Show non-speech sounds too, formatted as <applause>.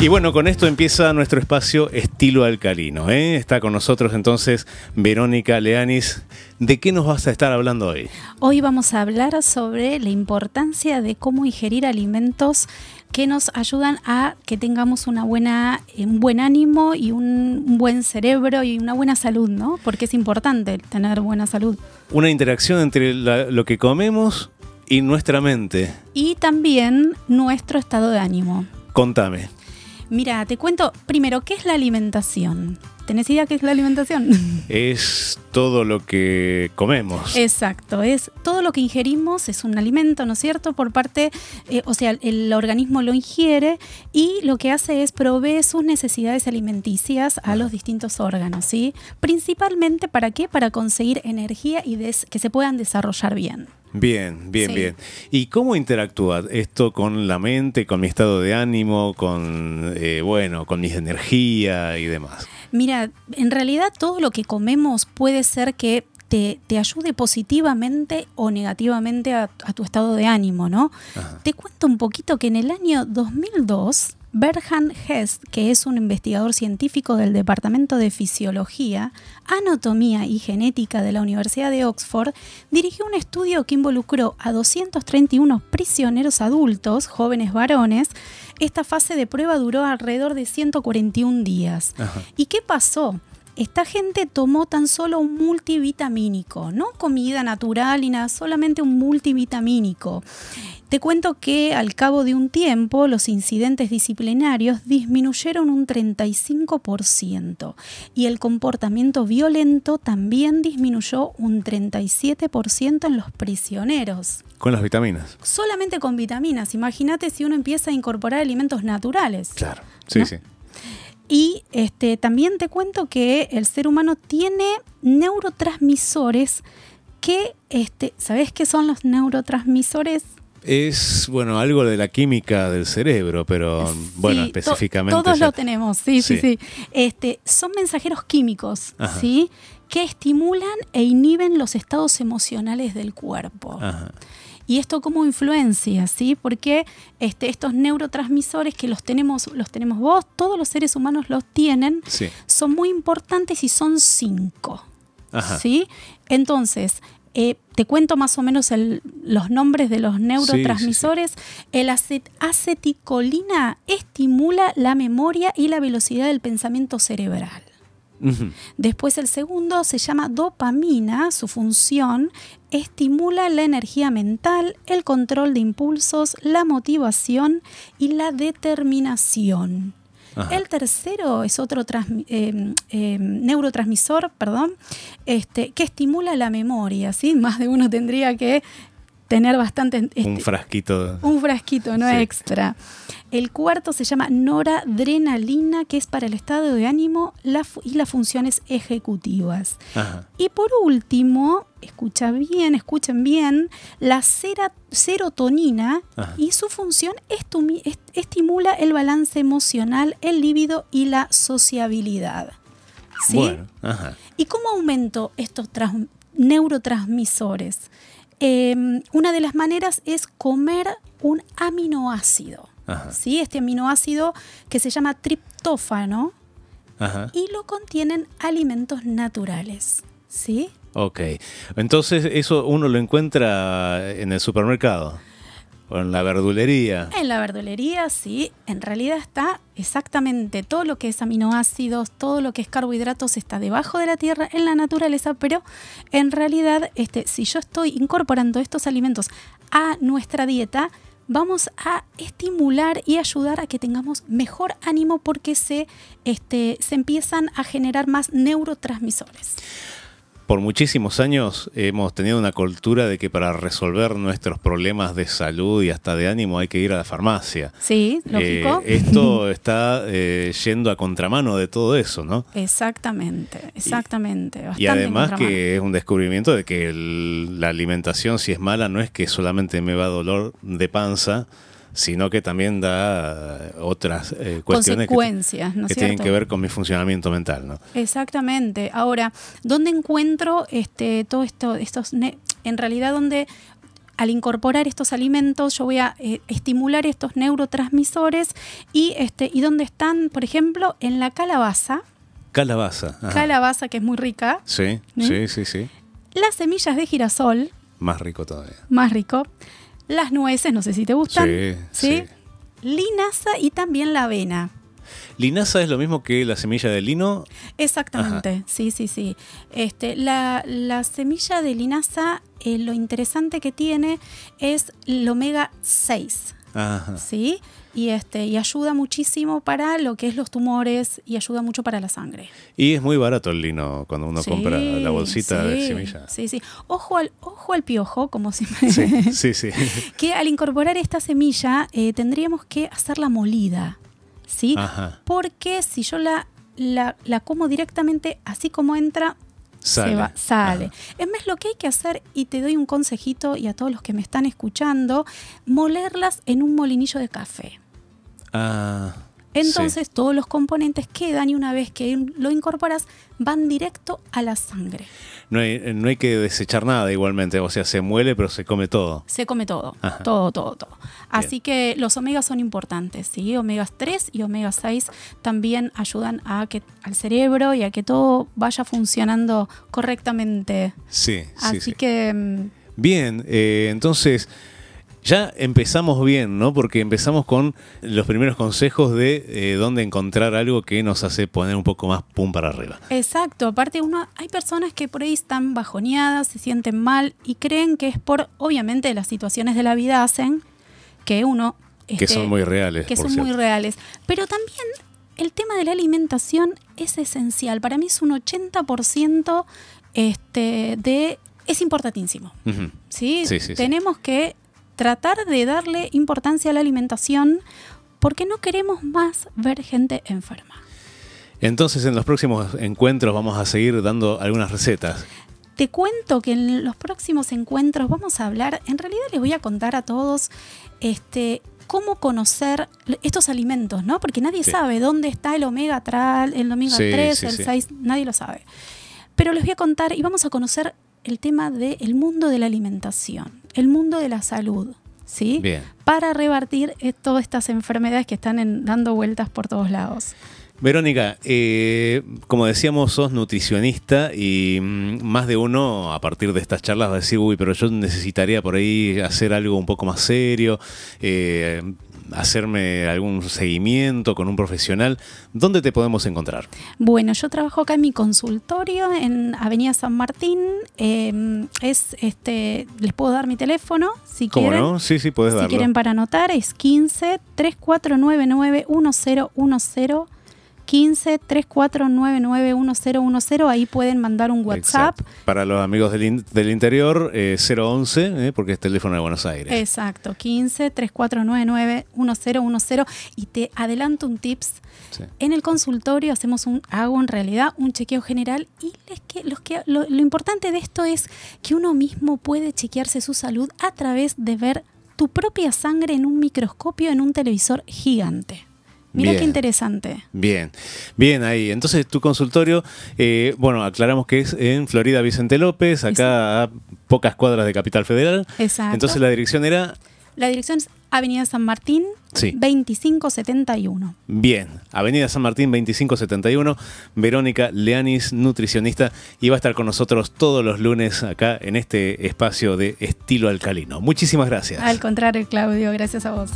Y bueno, con esto empieza nuestro espacio Estilo Alcalino. ¿eh? Está con nosotros entonces Verónica Leanis. ¿De qué nos vas a estar hablando hoy? Hoy vamos a hablar sobre la importancia de cómo ingerir alimentos que nos ayudan a que tengamos una buena, un buen ánimo y un buen cerebro y una buena salud, ¿no? Porque es importante tener buena salud. Una interacción entre lo que comemos y nuestra mente. Y también nuestro estado de ánimo. Contame. Mira, te cuento primero, ¿qué es la alimentación? ¿Tenés idea qué es la alimentación? <laughs> Es todo lo que comemos. Exacto, es todo lo que ingerimos, es un alimento, ¿no es cierto? Por parte, eh, o sea, el organismo lo ingiere y lo que hace es provee sus necesidades alimenticias a los distintos órganos, ¿sí? Principalmente, ¿para qué? Para conseguir energía y que se puedan desarrollar bien. Bien, bien, bien. ¿Y cómo interactúa esto con la mente, con mi estado de ánimo, con, eh, bueno, con mis energía y demás? Mira, en realidad todo lo que comemos puede ser que te, ayude positivamente o negativamente a, tu estado de ánimo, ¿no? Te cuento un poquito que en el año 2002 Berhan Hest, que es un investigador científico del Departamento de Fisiología, Anatomía y Genética de la Universidad de Oxford, dirigió un estudio que involucró a 231 prisioneros adultos, jóvenes varones. Esta fase de prueba duró alrededor de 141 días. ¿Y qué pasó? Esta gente tomó tan solo un multivitamínico, no comida natural ni nada, solamente un multivitamínico. Te cuento que al cabo de un tiempo los incidentes disciplinarios disminuyeron un 35% y el comportamiento violento también disminuyó un 37% en los prisioneros. Con las vitaminas. Solamente con vitaminas. Imagínate si uno empieza a incorporar alimentos naturales. Claro, sí, sí. Y este, también te cuento que el ser humano tiene neurotransmisores que, este, ¿sabes qué son los neurotransmisores? Es, bueno, algo de la química del cerebro, pero bueno, específicamente. todos lo tenemos, sí, sí, sí, Este, son mensajeros químicos, ¿sí? Que estimulan e inhiben los estados emocionales del cuerpo. Ajá. ¿Y esto cómo influencia? ¿sí? Porque este, estos neurotransmisores que los tenemos, los tenemos vos, todos los seres humanos los tienen, son muy importantes y son cinco. ¿sí? Entonces, eh, te cuento más o menos los nombres de los neurotransmisores. el aceticolina estimula la memoria y la velocidad del pensamiento cerebral. Después el segundo se llama dopamina, su función estimula la energía mental, el control de impulsos, la motivación y la determinación. El tercero es otro em, em, neurotransmisor, perdón, este, que estimula la memoria. ¿sí? <laughs> Más de uno tendría que tener bastante... un este, frasquito. Un frasquito, no extra. El cuarto se llama noradrenalina, que es para el estado de ánimo y las funciones ejecutivas. Y por último, escucha bien, escuchen bien, la serotonina y su función estimula el balance emocional, el líbido y la sociabilidad. ¿Sí? ¿Y cómo aumento estos neurotransmisores? Em, una de las maneras es comer un aminoácido. ¿sí? Este aminoácido que se llama triptófano y lo contienen alimentos naturales. ¿sí? Ok, entonces eso uno lo encuentra en el supermercado. ¿O en la verdulería? En la verdulería, sí. En realidad está exactamente todo lo que es aminoácidos, todo lo que es carbohidratos está debajo de la tierra en la naturaleza, pero en realidad, este, si yo estoy incorporando estos alimentos a nuestra dieta, vamos a estimular y ayudar a que tengamos mejor ánimo porque se, este, se empiezan a generar más neurotransmisores por muchísimos años hemos tenido una cultura de que para resolver nuestros problemas de salud y hasta de ánimo hay que ir a la farmacia. Sí, eh, lógico. esto <laughs> está eh, yendo a contramano de todo eso, ¿no? Exactamente, exactamente. Y, además que es un descubrimiento de que la alimentación, si es mala, no es que solamente me va dolor de panza, sino que también da otras eh, cuestiones Consecuencias, que, tienen que ver con mi funcionamiento mental. ¿no? Exactamente. Ahora, ¿dónde encuentro este, todo esto, estos, en realidad, dónde al incorporar estos alimentos, yo voy a eh, estimular estos neurotransmisores y, este, y dónde están, por ejemplo, en la calabaza. Calabaza. Calabaza, que es muy rica. Sí, sí, sí, sí. Las semillas de girasol. Más rico todavía. Más rico. Las nueces, no sé si te gustan. Sí, sí. Linaza y también la avena. ¿Linaza es lo mismo que la semilla de lino? Exactamente, sí, sí, sí. Este, la, semilla de linaza, eh, lo interesante que tiene es el omega 6. Ajá. ¿Sí? Y, este, y ayuda muchísimo para lo que es los tumores y ayuda mucho para la sangre. Y es muy barato el lino cuando uno compra la bolsita de semilla. Sí, sí. Ojo al, ojo al piojo, como siempre. Sí, <laughs> sí, sí. que al incorporar esta semilla eh, tendríamos que hacerla molida. ¿sí? Porque si yo la, la, como directamente así como entra, sale. Se va, sale. Es más, lo que hay que hacer, y te doy un consejito y a todos los que me están escuchando, molerlas en un molinillo de café. Ah. Entonces todos los componentes quedan y una vez que lo incorporas van directo a la sangre. No hay, no hay que desechar nada igualmente, o sea, se muele pero se come todo. Se come todo, todo, todo, todo. Así que los omegas son importantes, ¿sí? Omegas 3 y omega 6 también ayudan a que al cerebro y a que todo vaya funcionando correctamente. Sí, sí Así que... Mm, Bien, eh, entonces ya empezamos bien, ¿no? Porque empezamos con los primeros consejos de eh, dónde encontrar algo que nos hace poner un poco más pum para arriba. Exacto, aparte uno, hay personas que por ahí están bajoneadas, se sienten mal y creen que es por, obviamente, las situaciones de la vida hacen que uno... que son muy reales. Que son muy reales. Pero también el tema de la alimentación es esencial. Para mí es un 80% este, de... Es importantísimo. ¿sí? Sí, sí, Tenemos que tratar de darle importancia a la alimentación porque no queremos más ver gente enferma. Entonces en los próximos encuentros vamos a seguir dando algunas recetas. Te cuento que en los próximos encuentros vamos a hablar, en realidad les voy a contar a todos este, cómo conocer estos alimentos, ¿no? Porque nadie sabe dónde está el omega 3, el omega 3, el 6, nadie lo sabe. Pero les voy a contar y vamos a conocer el tema del mundo de la alimentación el mundo de la salud, ¿sí? Para revertir todas estas enfermedades que están dando vueltas por todos lados. Verónica, eh, como decíamos, sos nutricionista y mm, más de uno a partir de estas charlas va a decir, uy, pero yo necesitaría por ahí hacer algo un poco más serio, eh, hacerme algún seguimiento con un profesional, ¿dónde te podemos encontrar? Bueno, yo trabajo acá en mi consultorio en Avenida San Martín. Em, es este, les puedo dar mi teléfono si ¿Cómo quieren. no? Sí, sí, puedes si quieren para anotar, es 15 3499 1010 15 3499 ahí pueden mandar un WhatsApp. Para los amigos del, del interior, 011, eh, eh, porque es teléfono de Buenos Aires. Exacto, 15 3499 1010 y te adelanto un tips. En el consultorio hacemos un, hago en realidad un chequeo general y les que, los que, lo importante de esto es que uno mismo puede chequearse su salud a través de ver tu propia sangre en un microscopio en un televisor gigante. Mira qué interesante. Bien, bien ahí. Entonces, tu consultorio, eh, bueno, aclaramos que es en Florida Vicente López, acá a pocas cuadras de Capital Federal. Exacto. Entonces, la dirección era. La dirección es Avenida San Martín, 2571. Bien, Avenida San Martín 2571, Verónica Leanis, nutricionista, y va a estar con nosotros todos los lunes acá en este espacio de estilo alcalino. Muchísimas gracias. Al contrario, Claudio, gracias a vos.